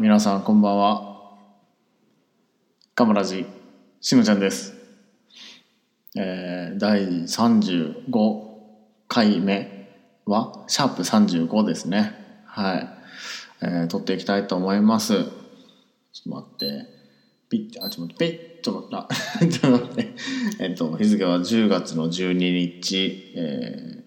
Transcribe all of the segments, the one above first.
皆さんこんばんは。カムラジ、しのちゃんです。えー、第35回目は、シャープ35ですね。はい。えー、撮っていきたいと思います。ちょっと待って。ピッ、あ、ちょっと待って、ピッ、ちょっと待った。ちょっと待って。えっと、日付は10月の12日、え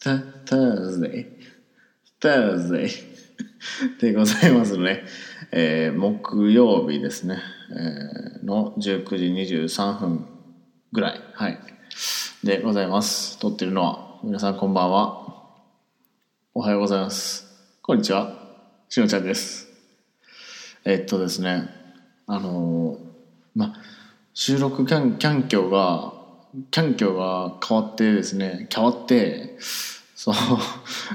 ー、Thursday。Thursday でございますね。えー、木曜日ですね。えー、の19時23分ぐらい。はい。でございます。撮ってるのは、皆さんこんばんは。おはようございます。こんにちは。しのちゃんです。えーっとですね、あのーま、収録キャンキャンキョが、キャンキョが変わってですね、変わって、そう、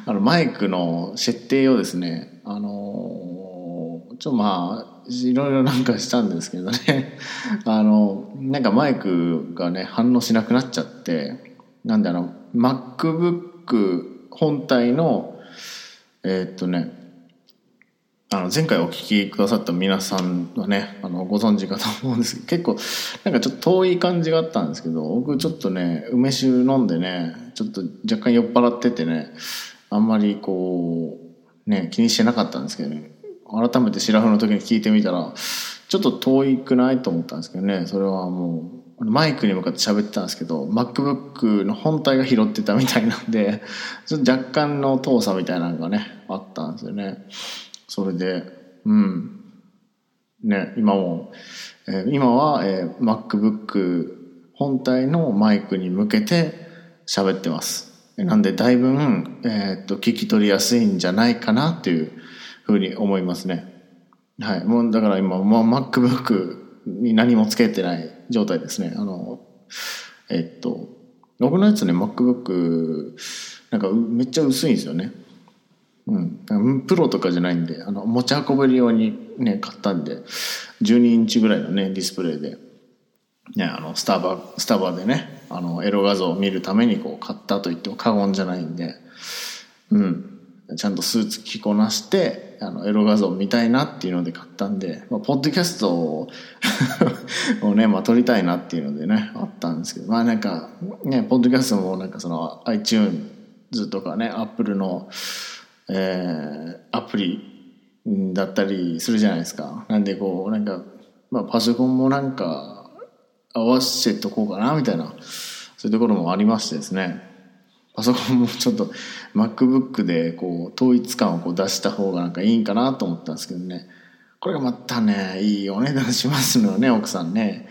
あの、マイクの設定をですね、あのーちょ、まあ、いろいろなんかしたんですけどね、あの、なんかマイクがね、反応しなくなっちゃって、なんであの、MacBook 本体の、えーっとね、あの前回お聞きくださった皆さんはねあのご存知かと思うんですけど 結構なんかちょっと遠い感じがあったんですけど僕ちょっとね梅酒飲んでねちょっと若干酔っ払っててねあんまりこうね気にしてなかったんですけどね改めて白フの時に聞いてみたらちょっと遠いくないと思ったんですけどねそれはもうマイクに向かって喋ってたんですけど MacBook の本体が拾ってたみたいなんでちょっと若干の遠さみたいなのがねあったんですよね。それで、うん。ね、今も、えー今は、えー MacBook 本体のマイクに向けて喋ってます。なんで、だいぶ、えーっと、聞き取りやすいんじゃないかなっていうふうに思いますね。はい。もう、だから今、もう MacBook に何もつけてない状態ですね。あの、えっと、僕のやつね、MacBook、なんかめっちゃ薄いんですよね。うん、プロとかじゃないんであの持ち運べるようにね買ったんで12インチぐらいのねディスプレイで、ね、あのスタバスタバでねあのエロ画像を見るためにこう買ったと言っても過言じゃないんでうん。ちゃんとスーツ着こなしてあのエロ画像を見たいなっていうので買ったんで、まあ、ポッドキャストを をね、まあ、撮りたいなっていうのでねあったんですけどまあなんかねポッドキャストもなんかその iTunes とかね Apple のえーアプリだったりするじゃないですか。なんでこう、なんか、まあパソコンもなんか合わせとこうかなみたいな、そういうところもありましてですね。パソコンもちょっと MacBook でこう統一感をこう出した方がなんかいいんかなと思ったんですけどね。これがまたね、いいお値段しますのよね、奥さんね。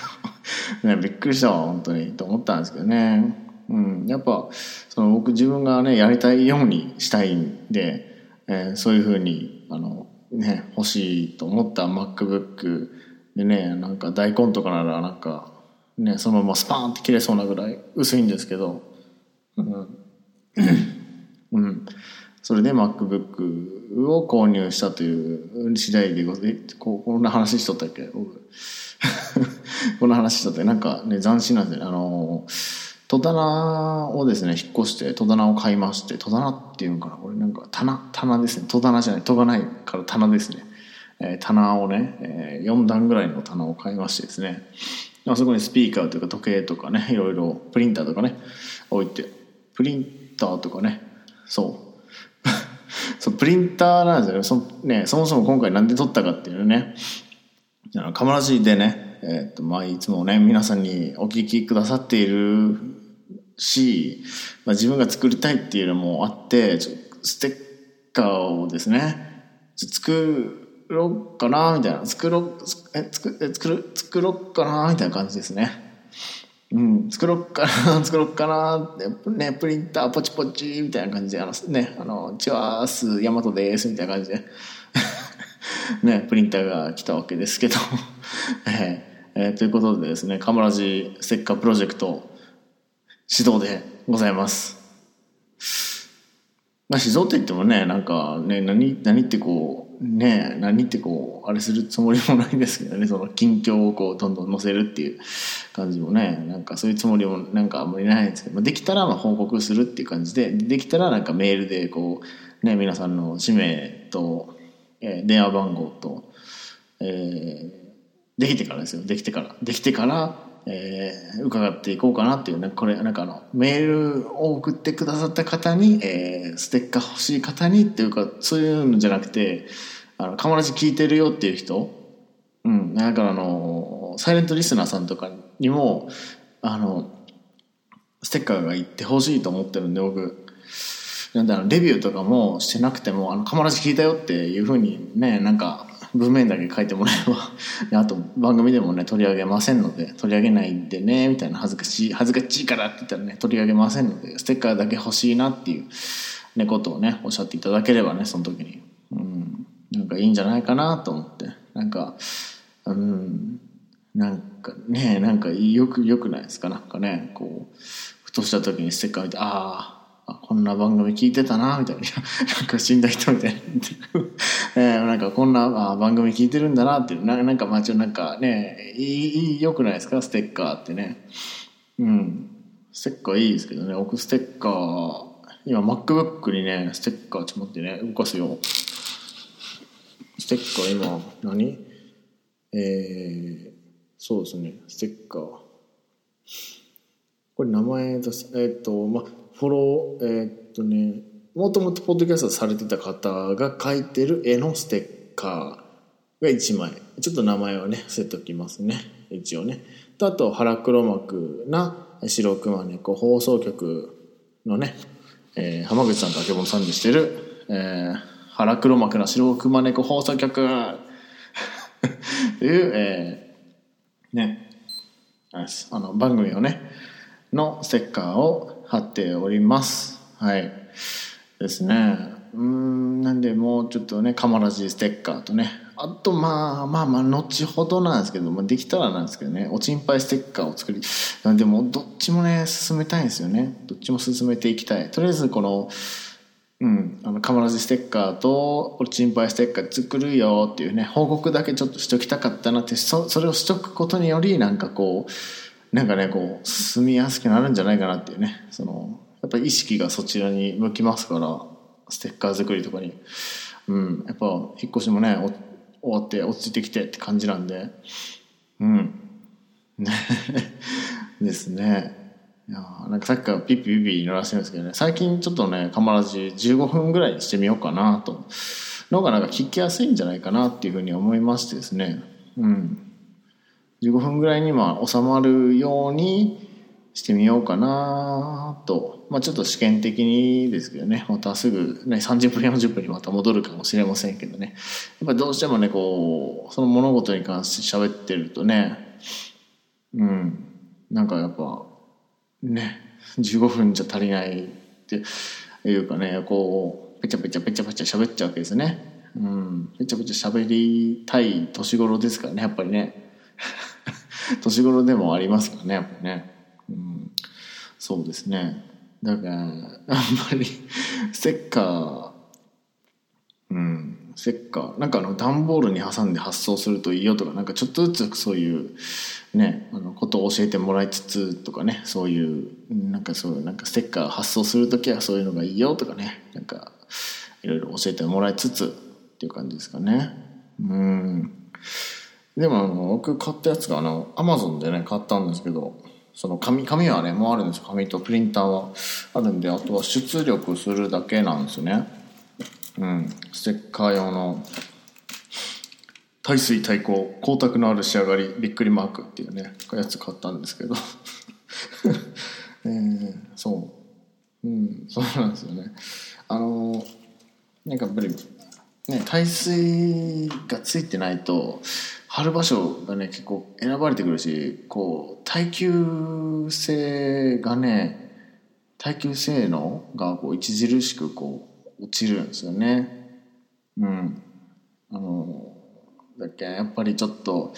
ねびっくりしたわ、本当に、と思ったんですけどね。うん、やっぱその僕自分がねやりたいようにしたいんで、えーそういうふうにあの、ね、欲しいと思った MacBook でねなんか大根とかならなんか、ね、そのままスパーンって切れそうなぐらい薄いんですけど、うん。うん、それで MacBook を購入したという次第でございここんな話しとったっけ僕。この話しとった。っけなんかね斬新なんですよね。あの戸棚をですね引っ越して戸棚を買いまして戸棚っていうのかなこれなんか棚棚ですね。戸棚じゃない戸がないから棚ですね、えー棚をね、え4段ぐらいの棚を買いましてですね。あそこにスピーカーというか時計とかねいろいろプリンターとかね置いてプリンターとかねそう。そうプリンターなんですよね。そ,、ね、そもそも今回なんで撮ったかっていうのねカマラジでね、えっとまあ、いつもね皆さんにお聞きくださっているし、まあ、自分が作りたいっていうのもあってちょステッカーをですね作ろうかなみたいな作ろうえ作え作る作ろうかなみたいな感じですね。うん、作ろっかな 作ろっかなねプリンターポチポチみたいな感じであのねあのチワースヤマトですみたいな感じで。ねプリンターが来たわけですけど。えーえーということでですねカムラジステッカープロジェクト指導でございます。まあ指導って言ってもねなんかね何何ってこうね何ってこうあれするつもりもないんですけどね。その近況をこうどんどん載せるっていう感じもねなんかそういうつもりもなんかあんまりないんですけど、まあ、できたらまあ報告するっていう感じでできたらなんかメールでこうね、皆さんの氏名と、えー電話番号と、えーできてからですよ。できてから。できてから、えー伺っていこうかなっていうねこれなんかあのメールを送ってくださった方に、えーステッカー欲しい方にっていうかそういうのじゃなくてあの「かまらじ聞いてるよ」っていう人うんだからあのサイレントリスナーさんとかにもあのステッカーが行ってほしいと思ってるんで僕。なんであのレビューとかもしてなくても「あのカマラジ聞いたよ」っていうふうにねなんか文面だけ書いてもらえばあと番組でもね取り上げませんので取り上げないでねみたいな恥ずかしい恥ずかしいからって言ったらね取り上げませんのでステッカーだけ欲しいなっていう、ね、ことをねおっしゃっていただければねその時に。うん。なんかいいんじゃないかなと思って。なんかうん。なんかねなんかよくよくないですか？なんかねこうふとした時にステッカー見てああこんな番組聞いてたなみたいな。なんか死んだ人みたいな。えーなんかこんなあ番組聞いてるんだなっていう。ななんかまあちょなんかねいいいいよくないですか？ステッカーってね。うん。ステッカーいいですけどね。僕ステッカー今 MacBook にねステッカーちょっと待ってね動かすよ。ステッカー今何？えー、そうですね。ステッカー。これ名前出すえーっ、とまあフォローえーっ、とねもともとポッドキャストされてた方が描いてる絵のステッカーが1枚。ちょっと名前をね伏せときますね。一応ね。とあと腹黒幕な白熊猫放送局のね、えー浜口さんとあけぼのさんでしてる、えー腹黒幕な白熊猫放送局という、えーね。あれですあの番組をねのステッカーを貼っております。はい。ですね。うんなんでもうちょっとねカマラジステッカーとね。あとまあまあまあ後ほどなんですけどもできたらなんですけどね。おちんぱいステッカーを作りでもどっちもね進めたいんですよね。どっちも進めていきたい。とりあえずこのうん、あのカマラジステッカーとおちんぱいステッカー作るよっていうね報告だけちょっとしときたかったなってそそれをしとくことによりなんかこうなんかねこう進みやすくなるんじゃないかなっていうね。そのやっぱり意識がそちらに向きますからステッカー作りとかに。うん。やっぱ引っ越しもね終わって落ち着いてきてって感じなんで。うん。ね ですね。いやなんかさっきからピッピピピ鳴らしてるんですけどね。最近ちょっとねカマラジ15分ぐらいにしてみようかなと。のがなんか聞きやすいんじゃないかなっていうふうに思いましてですね。うん。15分ぐらいにまあ収まるようにしてみようかなと。まあちょっと試験的にですけどね。またすぐね30分40分にまた戻るかもしれませんけどね。やっぱどうしてもねこうその物事に関して喋ってるとね。うん。なんかやっぱね15分じゃ足りないっていうかねこうペチャペチャペチャペチャ喋っちゃうわけですね。うん。ペチャペチャ喋りたい年頃ですからねやっぱりね。年頃でもありますからねやっぱね、うん、そうですね。だからあんまり ステッカーうん。ステッカー。なんかあの段ボールに挟んで発送するといいよとかなんかちょっとずつそういうねあのことを教えてもらいつつとかねそういうなんかそういうなんかステッカー発送する時はそういうのがいいよとかねなんかいろいろ教えてもらいつつっていう感じですかね。うん。でもあの僕買ったやつがあのアマゾンでね買ったんですけどその紙紙はねもうあるんです紙とプリンターはあるんであとは出力するだけなんですよね。うん。ステッカー用の耐水耐光光沢のある仕上がりびっくりマークっていうねやつ買ったんですけど。えー、そう。うんそうなんですよね。あのなんかやっぱりね耐水がついてないと貼る場所がね結構選ばれてくるしこう耐久性がね耐久性能がこう著しくこう落ちるんですよね。うん。あのだっけやっぱりちょっと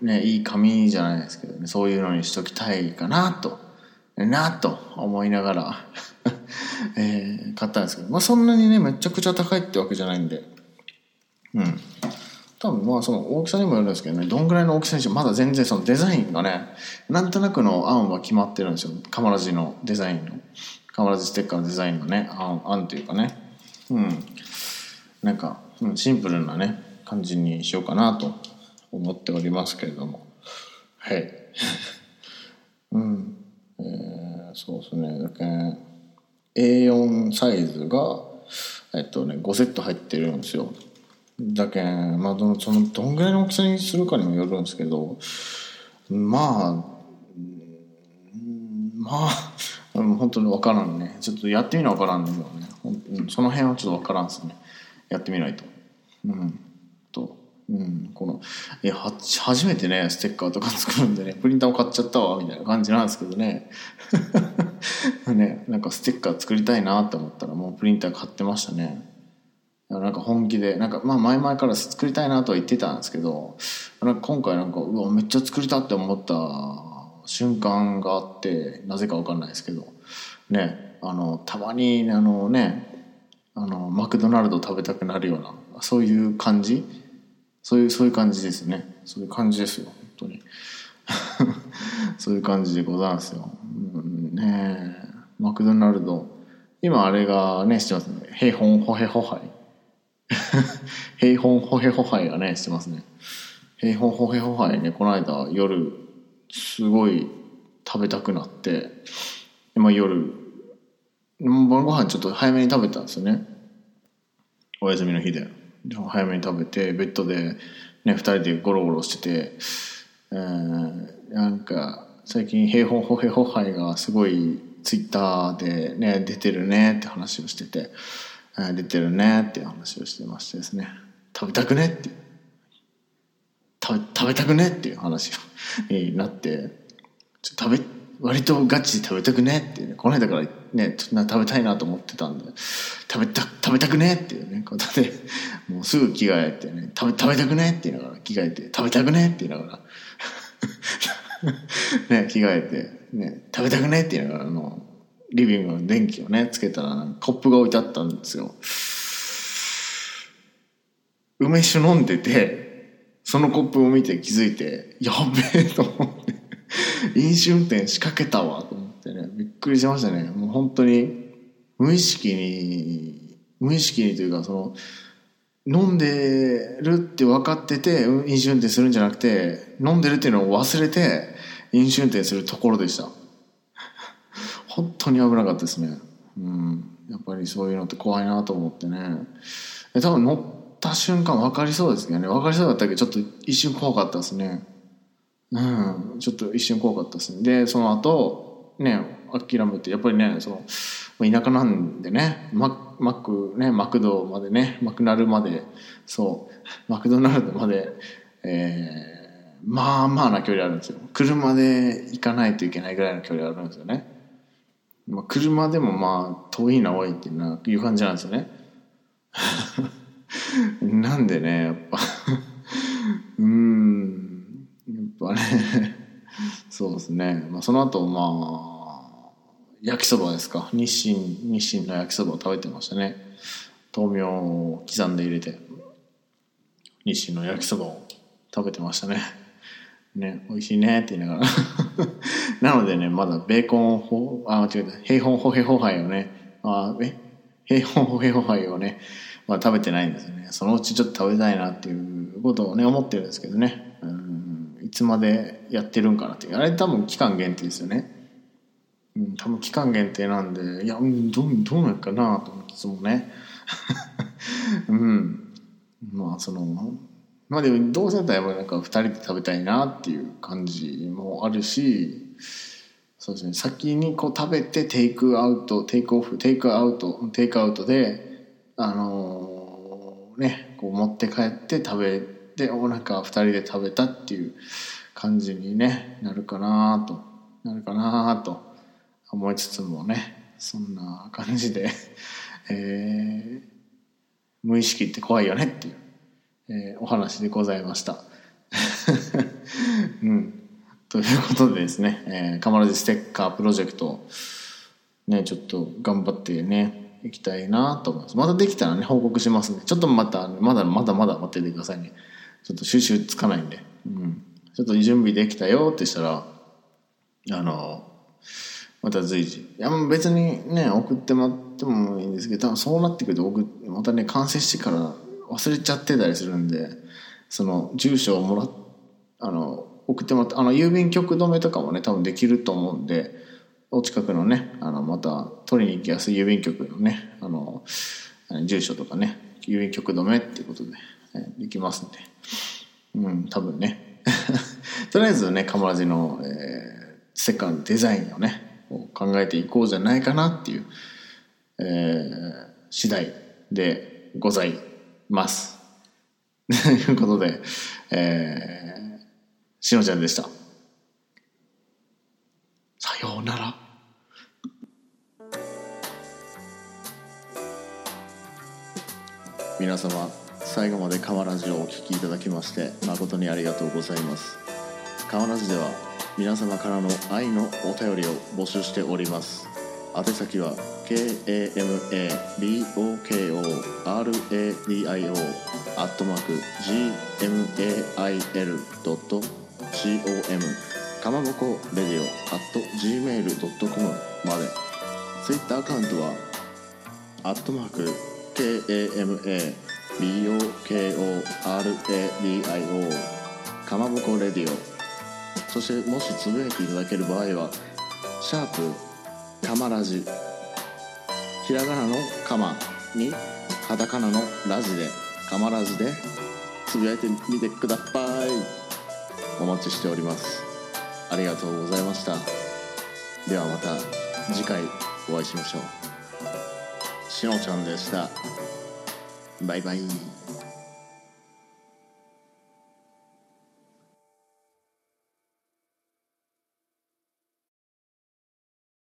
ねいい紙じゃないですけどねそういうのにしときたいかなとなと思いながら えー買ったんですけど、まあ、そんなにねめちゃくちゃ高いってわけじゃないんで。うん。多分まあその大きさにもよるんですけどねどんぐらいの大きさにしてもまだ全然そのデザインがねなんとなくの案は決まってるんですよ。カマラジのデザインの。カマラジステッカーのデザインのね案案というかね。うん。なんか、うん、シンプルなね感じにしようかなと思っておりますけれども。はい。うん。えー、そうですね。だけ A4 サイズがえっとね5セット入ってるんですよ。だけまあどのそのどんぐらいの大きさにするかにもよるんですけどまあまあ本当に分からんね。ちょっとやってみな分からんね。その辺はちょっと分からんですね。やってみないと。うん。とうんこのいやは初めてねステッカーとか作るんでねプリンターを買っちゃったわみたいな感じなんですけどね。ねなんかステッカー作りたいなって思ったらもうプリンター買ってましたね。なんか本気でなんかまあ前々から作りたいなとは言ってたんですけどなんか今回なんかうわめっちゃ作りたって思った瞬間があってなぜか分かんないですけどねあのたまにあのねあのマクドナルド食べたくなるようなそういう感じ？そういうそういう感じですね。そういう感じですよ本当に。そういう感じでございますよ、うん、ねマクドナルド。今あれがね知ってます？ね平本ホヘホハイ平本ホヘホハイがね知ってますね。平本ホヘホハイねこの間夜すごい食べたくなって今夜晩ご飯ちょっと早めに食べたんですよね。お休みの日で。早めに食べてベッドでね2人でゴロゴロしてて、えー、なんか最近平本ホヘホハイがすごいツイッターでね出てるねって話をしてて、出てるねっていう話をしてましてですね。食べたくねって食べ食べたくねっていう話になって。食べ割とガチで食べたくねっていうね。この間からねちょっと食べたいなと思ってたんで。食べた食べたくねっていうね。ことでもうすぐ着替えてね。食べ食べたくねって言いながら着替えて。食べたくねって言いながら。ね着替えて。ね食べたくねって言いながらあのリビングの電気をねつけたらコップが置いてあったんですよ。梅酒飲んでてそのコップを見て気づいてやべえと思って。飲酒運転仕掛けたわと思ってね。びっくりしましたね。もう本当に無意識に無意識にというかその飲んでるって分かってて飲酒運転するんじゃなくて飲んでるっていうのを忘れて飲酒運転するところでした。本当に危なかったですね。うん。やっぱりそういうのって怖いなと思ってね。多分乗った瞬間分かりそうですけどね。分かりそうだったけどちょっと一瞬怖かったですね。うん。ちょっと一瞬怖かったですね。でその後ね諦めてやっぱりねその田舎なんでねママクねマクドまでねマクナルまでそうマクドナルドまでえー、まあまあな距離あるんですよ。車で行かないといけないぐらいの距離あるんですよね、まあ、車でもまあ遠いな多いっていうのはいう感じなんですよね。なんでねやっぱ。うん。やっぱね。そうですね、まあ、その後まあ焼きそばですか。日清日清の焼きそばを食べてましたね。豆苗を刻んで入れて日清の焼きそばを食べてましたね。ね美味しいねって言いながら。なのでねまだベーコンほあ違う平本ホヘホハイをねあえ？平本ホヘホハイをねまあ、食べてないんですよね。そのうちちょっと食べたいなっていうことをね思ってるんですけどね。うん。いつまでやってるんかなってあれ多分期間限定ですよね。うん、多分期間限定なんでいや、うん、どうどうなんかなと思いつもね。うん。まあそのまあでもどうせだったらなんか2人で食べたいなっていう感じもあるしそうですね先にこう食べてテイクアウトテイクオフテイクアウトテイクアウトであのー、ねこう持って帰って食べてお腹2人で食べたっていう感じに、ね、なるかなとなるかなと思いつつもねそんな感じで、えー、無意識って怖いよねっていう、えー、お話でございました。うん、ということでですね、えー、カマラジステッカープロジェクトねちょっと頑張ってねいきたいなと思います。またできたらね報告しますねちょっとまたまだまだまだ待っててくださいね。ちょっと収集つかないんで、うん、ちょっと準備できたよってしたらあのまた随時。いや別にね送ってもらってもいいんですけど多分そうなってくると送またね完成してから忘れちゃってたりするんでその住所をもらっあの送ってもらってあの郵便局止めとかもね多分できると思うんでお近くのねあのまた取りに行きやすい郵便局のねあの住所とかね郵便局止めっていうことで、できますんで。うん多分ね。とりあえずねカモラジの、えー、セカンドデザインをね考えていこうじゃないかなっていう、えー、次第でございます。ということで、えー、しのちゃんでした。さようなら。皆様最後まで川ラジオをお聴きいただきまして誠にありがとうございます。川ラジでは皆様からの愛のお便りを募集しております。宛先は KAMABOKORADIO アットマーク GMAIL.com com かまぼこレディオ at gmail.com まで。Twitter アカウントはアットマーク KAMABOKORADIO かまぼこレディオ。そしてもしつぶやいていただける場合はシャープかまラジひらがなのかまにカタカナのラジでかまラジでつぶやいてみてください。お待ちしております。ありがとうございました。ではまた次回お会いしましょう。しのちゃんでした。バイバイ。